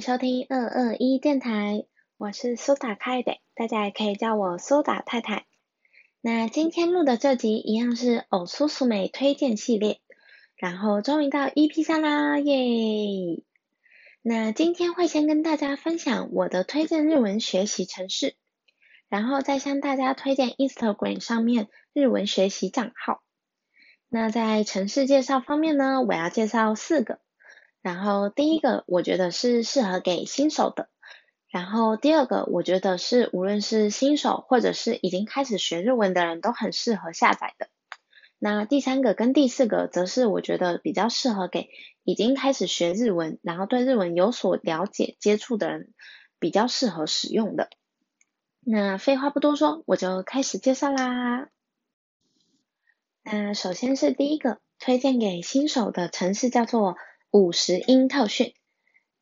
收听二二一电台，我是苏打开的，大家也可以叫我苏打太太。那今天录的这集一样是偶苏苏美推荐系列，然后终于到 EP 三啦，耶！那今天会先跟大家分享我的推荐日文学习城市，然后再向大家推荐 Instagram 上面日文学习账号。那在城市介绍方面呢，我要介绍四个。然后第一个我觉得是适合给新手的，然后第二个我觉得是无论是新手或者是已经开始学日文的人都很适合下载的。那第三个跟第四个则是我觉得比较适合给已经开始学日文，然后对日文有所了解接触的人比较适合使用的。那废话不多说，我就开始介绍啦。那首先是第一个推荐给新手的城市叫做。五十音特训，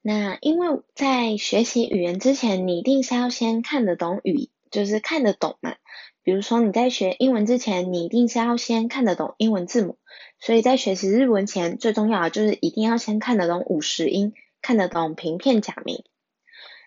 那因为在学习语言之前，你一定是要先看得懂语，就是看得懂嘛。比如说你在学英文之前，你一定是要先看得懂英文字母。所以在学习日文前，最重要的就是一定要先看得懂五十音，看得懂平片假名。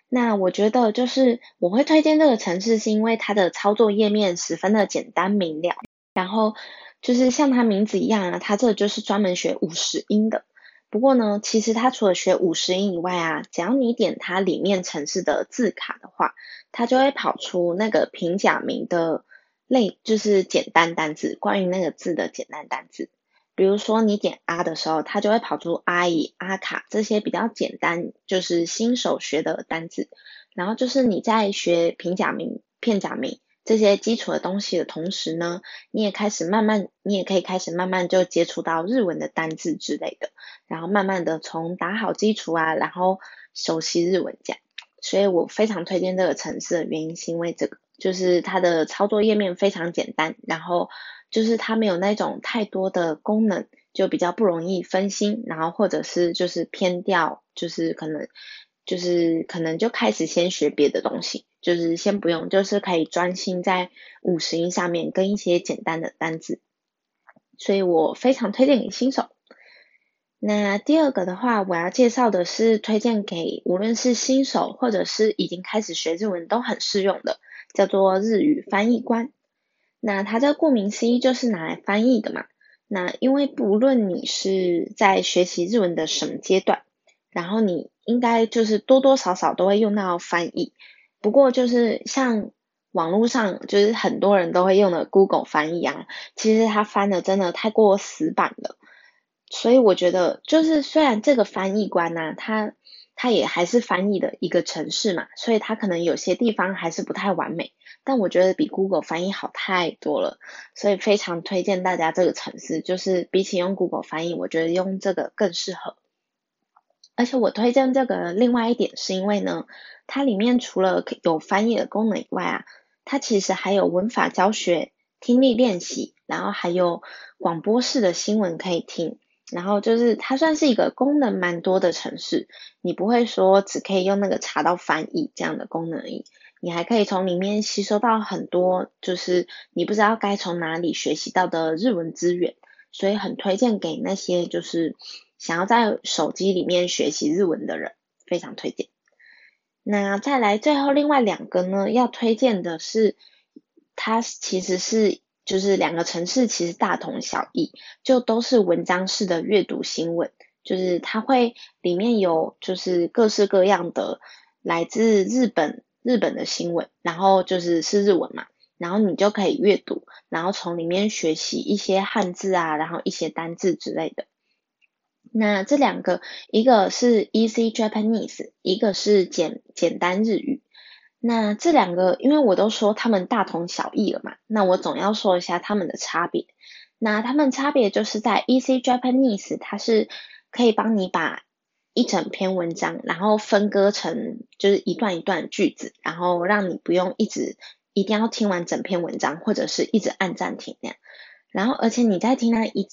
那我觉得就是我会推荐这个城市，是因为它的操作页面十分的简单明了。然后就是像它名字一样啊，它这就是专门学五十音的。不过呢，其实它除了学五十音以外啊，只要你点它里面城市的字卡的话，它就会跑出那个平假名的类，就是简单单字，关于那个字的简单单字。比如说你点啊的时候，它就会跑出阿姨、阿卡这些比较简单，就是新手学的单字。然后就是你在学平假名、片假名。这些基础的东西的同时呢，你也开始慢慢，你也可以开始慢慢就接触到日文的单字之类的，然后慢慢的从打好基础啊，然后熟悉日文这样。所以我非常推荐这个城市的原因是因为这个，就是它的操作页面非常简单，然后就是它没有那种太多的功能，就比较不容易分心，然后或者是就是偏掉，就是可能。就是可能就开始先学别的东西，就是先不用，就是可以专心在五十音上面跟一些简单的单字，所以我非常推荐给新手。那第二个的话，我要介绍的是推荐给无论是新手或者是已经开始学日文都很适用的，叫做日语翻译官。那它这顾名思义就是拿来翻译的嘛。那因为不论你是在学习日文的什么阶段。然后你应该就是多多少少都会用到翻译，不过就是像网络上就是很多人都会用的 Google 翻译啊，其实它翻的真的太过死板了，所以我觉得就是虽然这个翻译官呢，它它也还是翻译的一个城市嘛，所以它可能有些地方还是不太完美，但我觉得比 Google 翻译好太多了，所以非常推荐大家这个城市，就是比起用 Google 翻译，我觉得用这个更适合。而且我推荐这个另外一点是因为呢，它里面除了有翻译的功能以外啊，它其实还有文法教学、听力练习，然后还有广播式的新闻可以听。然后就是它算是一个功能蛮多的城市，你不会说只可以用那个查到翻译这样的功能而已，你还可以从里面吸收到很多就是你不知道该从哪里学习到的日文资源，所以很推荐给那些就是。想要在手机里面学习日文的人，非常推荐。那再来最后另外两个呢，要推荐的是，它其实是就是两个城市其实大同小异，就都是文章式的阅读新闻，就是它会里面有就是各式各样的来自日本日本的新闻，然后就是是日文嘛，然后你就可以阅读，然后从里面学习一些汉字啊，然后一些单字之类的。那这两个，一个是 Easy Japanese，一个是简简单日语。那这两个，因为我都说他们大同小异了嘛，那我总要说一下他们的差别。那他们差别就是在 Easy Japanese，它是可以帮你把一整篇文章，然后分割成就是一段一段句子，然后让你不用一直一定要听完整篇文章，或者是一直按暂停那样。然后，而且你在听那一。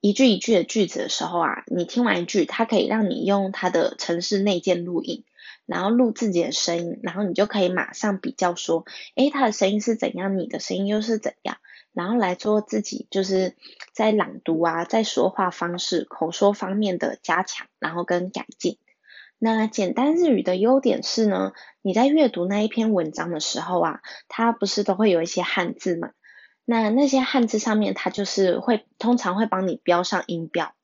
一句一句的句子的时候啊，你听完一句，它可以让你用它的城市内建录音，然后录自己的声音，然后你就可以马上比较说，诶，他的声音是怎样，你的声音又是怎样，然后来做自己就是在朗读啊，在说话方式、口说方面的加强，然后跟改进。那简单日语的优点是呢，你在阅读那一篇文章的时候啊，它不是都会有一些汉字嘛？那那些汉字上面，它就是会通常会帮你标上音标。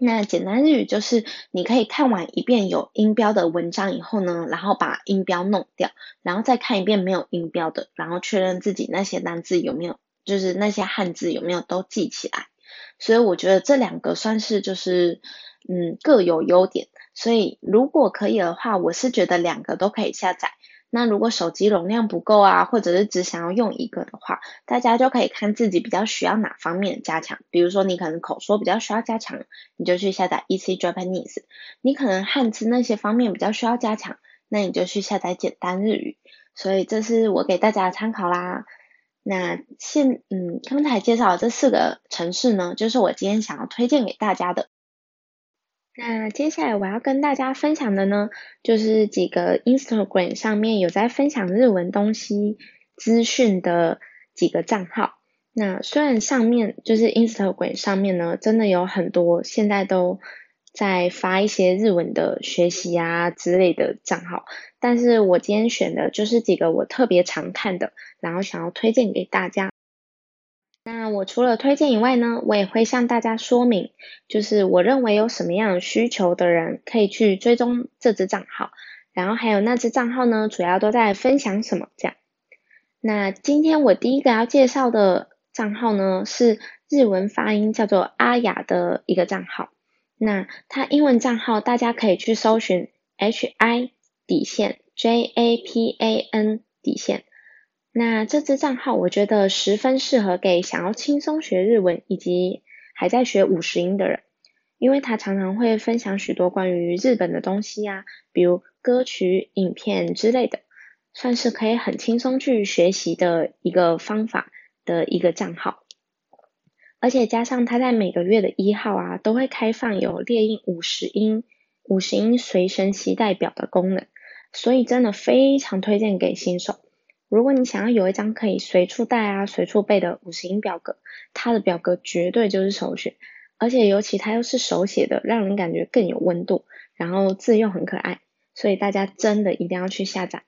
那简单日语就是你可以看完一遍有音标的文章以后呢，然后把音标弄掉，然后再看一遍没有音标的，然后确认自己那些单字有没有，就是那些汉字有没有都记起来。所以我觉得这两个算是就是嗯各有优点。所以如果可以的话，我是觉得两个都可以下载。那如果手机容量不够啊，或者是只想要用一个的话，大家就可以看自己比较需要哪方面加强。比如说你可能口说比较需要加强，你就去下载 Easy Japanese；你可能汉字那些方面比较需要加强，那你就去下载简单日语。所以这是我给大家的参考啦。那现嗯刚才介绍的这四个城市呢，就是我今天想要推荐给大家的。那接下来我要跟大家分享的呢，就是几个 Instagram 上面有在分享日文东西资讯的几个账号。那虽然上面就是 Instagram 上面呢，真的有很多现在都在发一些日文的学习啊之类的账号，但是我今天选的就是几个我特别常看的，然后想要推荐给大家。那我除了推荐以外呢，我也会向大家说明，就是我认为有什么样的需求的人可以去追踪这支账号，然后还有那支账号呢，主要都在分享什么这样。那今天我第一个要介绍的账号呢，是日文发音叫做阿雅的一个账号。那它英文账号大家可以去搜寻 H I 底线 J A P A N 底线。那这支账号我觉得十分适合给想要轻松学日文以及还在学五十音的人，因为他常常会分享许多关于日本的东西呀，比如歌曲、影片之类的，算是可以很轻松去学习的一个方法的一个账号。而且加上他在每个月的一号啊，都会开放有列印五十音、五十音随身携带表的功能，所以真的非常推荐给新手。如果你想要有一张可以随处带啊、随处背的五十音表格，它的表格绝对就是首选。而且尤其它又是手写的，让人感觉更有温度，然后字又很可爱，所以大家真的一定要去下载。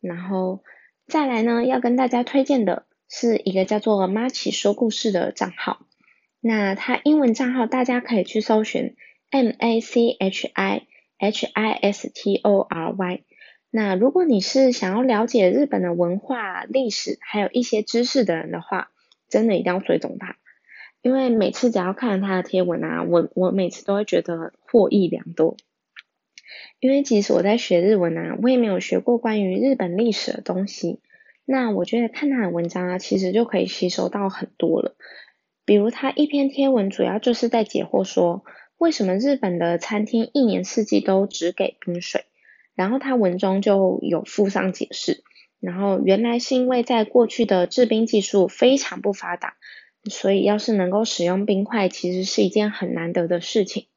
然后再来呢，要跟大家推荐的是一个叫做“ Machi 说故事”的账号。那它英文账号大家可以去搜寻 M A C H I H I S T O R Y。那如果你是想要了解日本的文化、历史，还有一些知识的人的话，真的一定要追踪他，因为每次只要看了他的贴文啊，我我每次都会觉得获益良多。因为即使我在学日文啊，我也没有学过关于日本历史的东西，那我觉得看他的文章啊，其实就可以吸收到很多了。比如他一篇贴文，主要就是在解惑说，为什么日本的餐厅一年四季都只给冰水。然后他文中就有附上解释，然后原来是因为在过去的制冰技术非常不发达，所以要是能够使用冰块，其实是一件很难得的事情。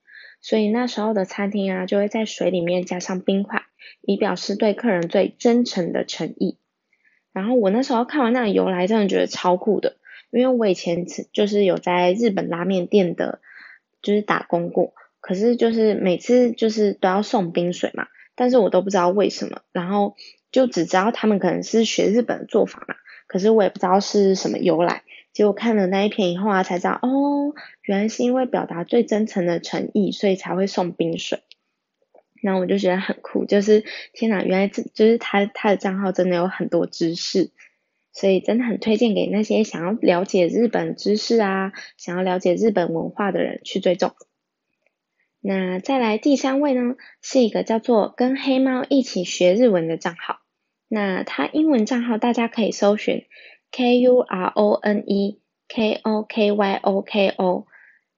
所以那时候的餐厅啊，就会在水里面加上冰块，以表示对客人最真诚的诚意。然后我那时候看完那个由来，真的觉得超酷的，因为我以前就是有在日本拉面店的，就是打工过，可是就是每次就是都要送冰水嘛。但是我都不知道为什么，然后就只知道他们可能是学日本的做法嘛，可是我也不知道是什么由来。结果看了那一篇以后啊，才知道哦，原来是因为表达最真诚的诚意，所以才会送冰水。然后我就觉得很酷，就是天哪，原来这就是他他的账号真的有很多知识，所以真的很推荐给那些想要了解日本知识啊，想要了解日本文化的人去追踪。那再来第三位呢，是一个叫做跟黑猫一起学日文的账号。那它英文账号大家可以搜寻 K U R O N E K O K Y O K O。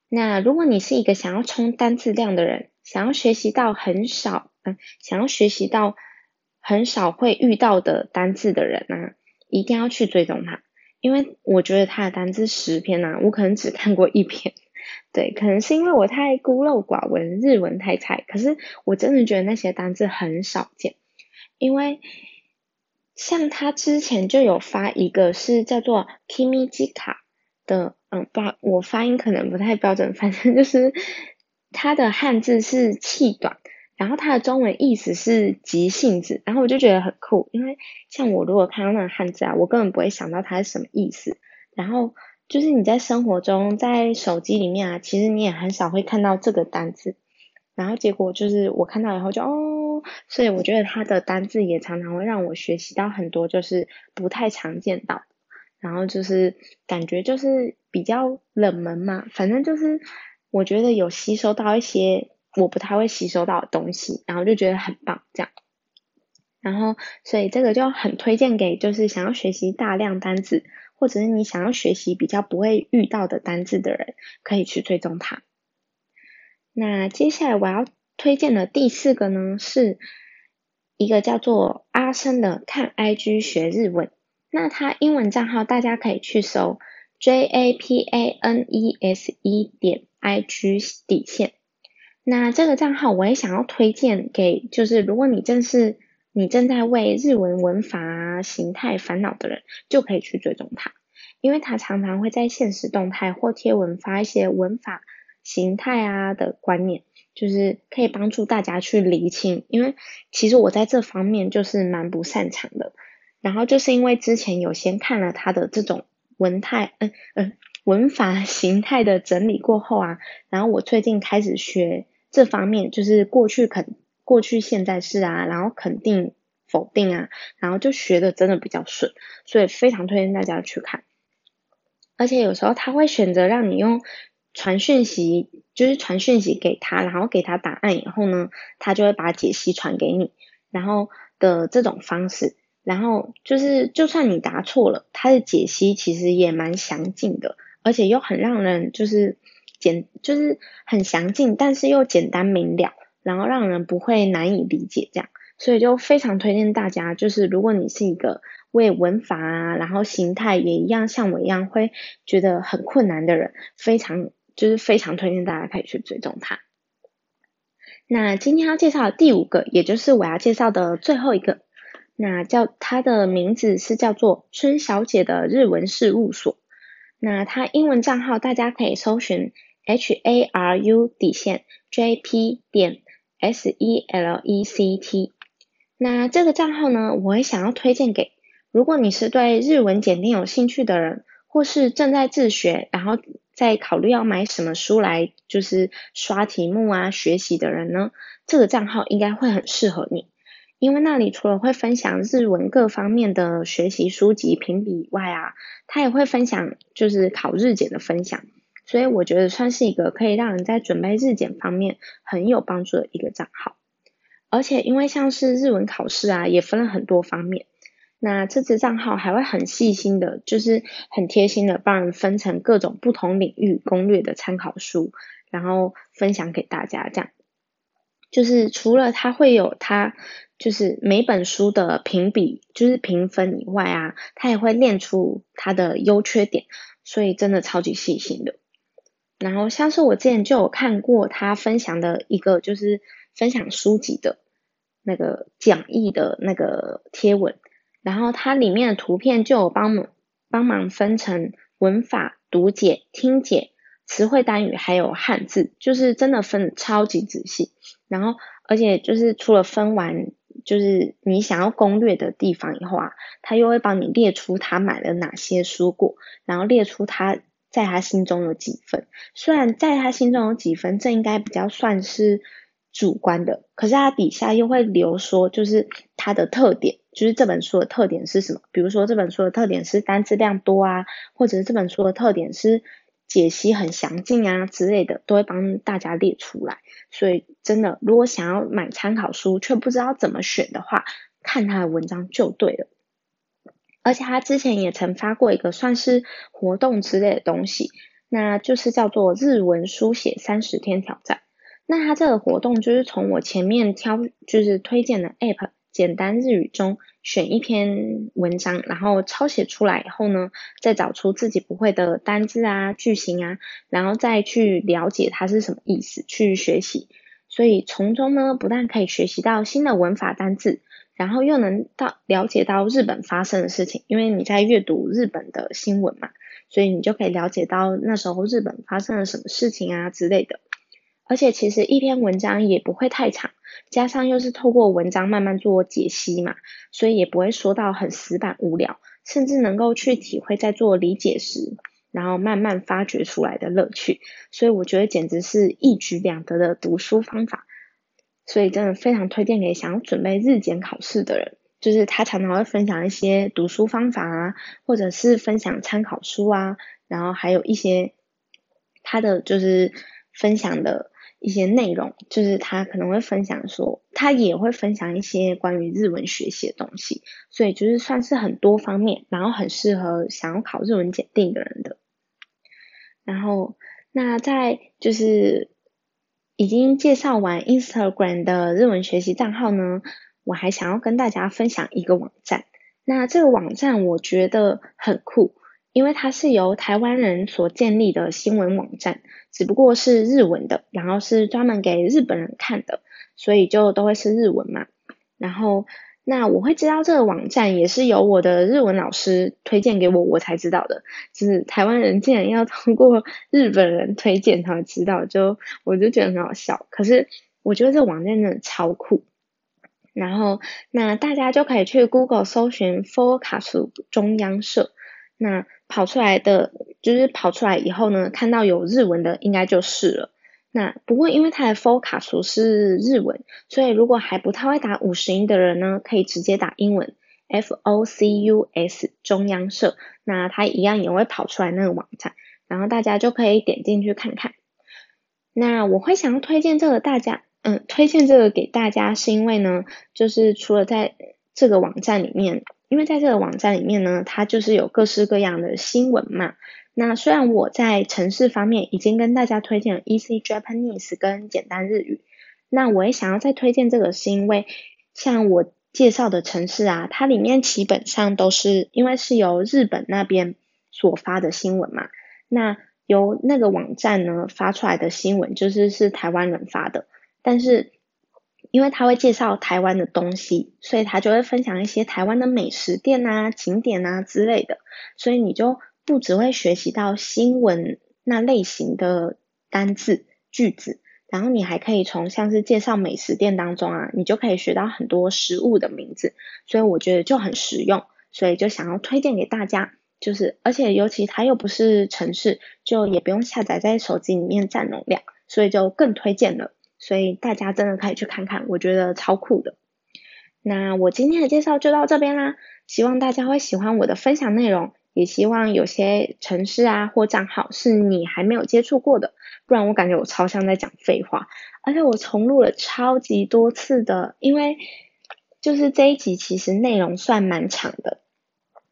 那如果你是一个想要冲单字量的人，想要学习到很少，嗯，想要学习到很少会遇到的单字的人呢，一定要去追踪他，因为我觉得他的单字十篇呢，我可能只看过一篇。对，可能是因为我太孤陋寡闻，日文太菜。可是我真的觉得那些单字很少见，因为像他之前就有发一个是叫做 Kimijika 的，嗯，不，我发音可能不太标准，反正就是它的汉字是气短，然后它的中文意思是急性子，然后我就觉得很酷，因为像我如果看到那个汉字啊，我根本不会想到它是什么意思。然后就是你在生活中，在手机里面啊，其实你也很少会看到这个单字。然后结果就是我看到以后就哦，所以我觉得它的单字也常常会让我学习到很多，就是不太常见到，然后就是感觉就是比较冷门嘛，反正就是我觉得有吸收到一些。我不太会吸收到的东西，然后就觉得很棒，这样，然后所以这个就很推荐给就是想要学习大量单字，或者是你想要学习比较不会遇到的单字的人，可以去追踪它。那接下来我要推荐的第四个呢，是一个叫做阿生的看 IG 学日文，那他英文账号大家可以去搜 J A P A N E S E 点 I G 底线。那这个账号我也想要推荐给，就是如果你正是你正在为日文文法形态烦恼的人，就可以去追踪他，因为他常常会在现实动态或贴文发一些文法形态啊的观念，就是可以帮助大家去厘清。因为其实我在这方面就是蛮不擅长的，然后就是因为之前有先看了他的这种文态，嗯嗯，文法形态的整理过后啊，然后我最近开始学。这方面就是过去肯过去现在式啊，然后肯定否定啊，然后就学的真的比较顺，所以非常推荐大家去看。而且有时候他会选择让你用传讯息，就是传讯息给他，然后给他答案以后呢，他就会把解析传给你，然后的这种方式，然后就是就算你答错了，他的解析其实也蛮详尽的，而且又很让人就是。简就是很详尽，但是又简单明了，然后让人不会难以理解这样，所以就非常推荐大家，就是如果你是一个为文法啊，然后形态也一样像我一样会觉得很困难的人，非常就是非常推荐大家可以去追踪它。那今天要介绍的第五个，也就是我要介绍的最后一个，那叫它的名字是叫做春小姐的日文事务所。那它英文账号大家可以搜寻 H A R U 底线 J P 点 S E L E C T。那这个账号呢，我也想要推荐给如果你是对日文检定有兴趣的人，或是正在自学，然后在考虑要买什么书来就是刷题目啊学习的人呢，这个账号应该会很适合你。因为那里除了会分享日文各方面的学习书籍评比以外啊，他也会分享就是考日检的分享，所以我觉得算是一个可以让人在准备日检方面很有帮助的一个账号。而且因为像是日文考试啊，也分了很多方面，那这支账号还会很细心的，就是很贴心的帮人分成各种不同领域攻略的参考书，然后分享给大家。这样就是除了他会有他。就是每本书的评比，就是评分以外啊，他也会练出它的优缺点，所以真的超级细心的。然后像是我之前就有看过他分享的一个，就是分享书籍的那个讲义的那个贴文，然后它里面的图片就有帮忙帮忙分成文法、读解、听解、词汇单语还有汉字，就是真的分的超级仔细。然后而且就是除了分完。就是你想要攻略的地方以后啊，他又会帮你列出他买了哪些书过，然后列出他在他心中有几分。虽然在他心中有几分，这应该比较算是主观的，可是他底下又会留说，就是它的特点，就是这本书的特点是什么？比如说这本书的特点是单词量多啊，或者是这本书的特点是。解析很详尽啊之类的，都会帮大家列出来。所以真的，如果想要买参考书却不知道怎么选的话，看他的文章就对了。而且他之前也曾发过一个算是活动之类的东西，那就是叫做日文书写三十天挑战。那他这个活动就是从我前面挑，就是推荐的 App。简单日语中选一篇文章，然后抄写出来以后呢，再找出自己不会的单字啊、句型啊，然后再去了解它是什么意思，去学习。所以从中呢，不但可以学习到新的文法单字，然后又能到了解到日本发生的事情，因为你在阅读日本的新闻嘛，所以你就可以了解到那时候日本发生了什么事情啊之类的。而且其实一篇文章也不会太长，加上又是透过文章慢慢做解析嘛，所以也不会说到很死板无聊，甚至能够去体会在做理解时，然后慢慢发掘出来的乐趣。所以我觉得简直是一举两得的读书方法，所以真的非常推荐给想要准备日检考试的人。就是他常常会分享一些读书方法啊，或者是分享参考书啊，然后还有一些他的就是分享的一些内容，就是他可能会分享说，他也会分享一些关于日文学习的东西，所以就是算是很多方面，然后很适合想要考日文检定的人的。然后那在就是已经介绍完 Instagram 的日文学习账号呢。我还想要跟大家分享一个网站，那这个网站我觉得很酷，因为它是由台湾人所建立的新闻网站，只不过是日文的，然后是专门给日本人看的，所以就都会是日文嘛。然后那我会知道这个网站也是由我的日文老师推荐给我，我才知道的，就是台湾人竟然要通过日本人推荐才知道，就我就觉得很好笑。可是我觉得这个网站真的超酷。然后，那大家就可以去 Google 搜寻 Forecast 中央社，那跑出来的就是跑出来以后呢，看到有日文的应该就是了。那不过因为它的 Focus 是日文，所以如果还不太会打五十音的人呢，可以直接打英文 F O C U S 中央社，那它一样也会跑出来那个网站，然后大家就可以点进去看看。那我会想要推荐这个大家。嗯，推荐这个给大家是因为呢，就是除了在这个网站里面，因为在这个网站里面呢，它就是有各式各样的新闻嘛。那虽然我在城市方面已经跟大家推荐了 Easy Japanese 跟简单日语，那我也想要再推荐这个，是因为像我介绍的城市啊，它里面基本上都是因为是由日本那边所发的新闻嘛。那由那个网站呢发出来的新闻，就是是台湾人发的。但是，因为他会介绍台湾的东西，所以他就会分享一些台湾的美食店啊、景点啊之类的，所以你就不只会学习到新闻那类型的单字句子，然后你还可以从像是介绍美食店当中啊，你就可以学到很多食物的名字，所以我觉得就很实用，所以就想要推荐给大家，就是而且尤其它又不是城市，就也不用下载在手机里面占容量，所以就更推荐了。所以大家真的可以去看看，我觉得超酷的。那我今天的介绍就到这边啦，希望大家会喜欢我的分享内容，也希望有些城市啊或账号是你还没有接触过的，不然我感觉我超像在讲废话。而且我重录了超级多次的，因为就是这一集其实内容算蛮长的，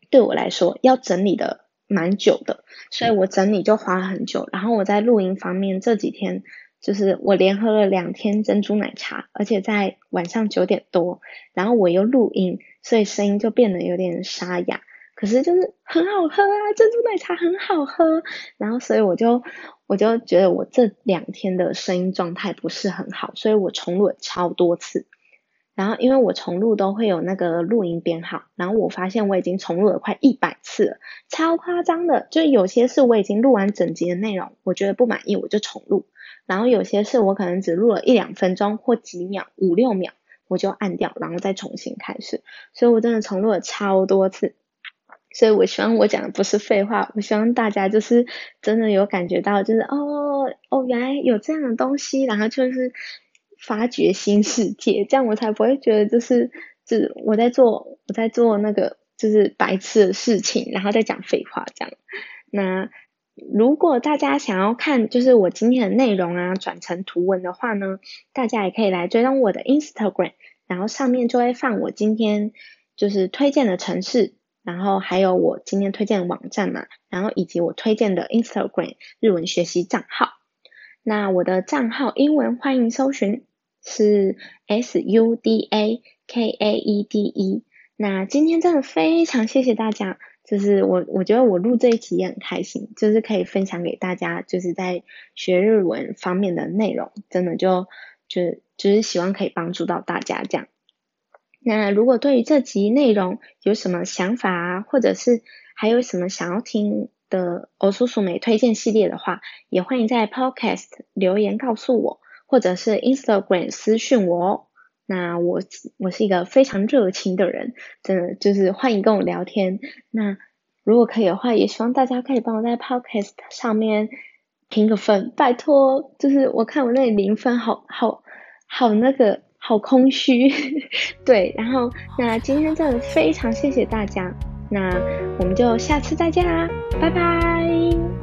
对我来说要整理的蛮久的，所以我整理就花了很久。然后我在录音方面这几天。就是我连喝了两天珍珠奶茶，而且在晚上九点多，然后我又录音，所以声音就变得有点沙哑。可是就是很好喝啊，珍珠奶茶很好喝。然后所以我就我就觉得我这两天的声音状态不是很好，所以我重录了超多次。然后因为我重录都会有那个录音编号，然后我发现我已经重录了快一百次了，超夸张的。就有些是我已经录完整集的内容，我觉得不满意我就重录。然后有些是我可能只录了一两分钟或几秒五六秒，我就按掉，然后再重新开始。所以我真的重录了超多次。所以我希望我讲的不是废话，我希望大家就是真的有感觉到，就是哦哦，原来有这样的东西，然后就是发掘新世界，这样我才不会觉得就是就是我在做我在做那个就是白痴的事情，然后再讲废话这样。那。如果大家想要看就是我今天的内容啊，转成图文的话呢，大家也可以来追踪我的 Instagram，然后上面就会放我今天就是推荐的城市，然后还有我今天推荐的网站嘛，然后以及我推荐的 Instagram 日文学习账号。那我的账号英文欢迎搜寻是 S U D A K A E D E。那今天真的非常谢谢大家。就是我，我觉得我录这一集也很开心，就是可以分享给大家，就是在学日文方面的内容，真的就就就是希望可以帮助到大家这样。那如果对于这集内容有什么想法啊，或者是还有什么想要听的欧叔叔美推荐系列的话，也欢迎在 Podcast 留言告诉我。或者是 Instagram 私讯我哦。那我我是一个非常热情的人，真的就是欢迎跟我聊天。那如果可以的话，也希望大家可以帮我在 Podcast 上面评个分，拜托。就是我看我那里零分，好好好那个好空虚。对，然后那今天真的非常谢谢大家，那我们就下次再见啦，拜拜。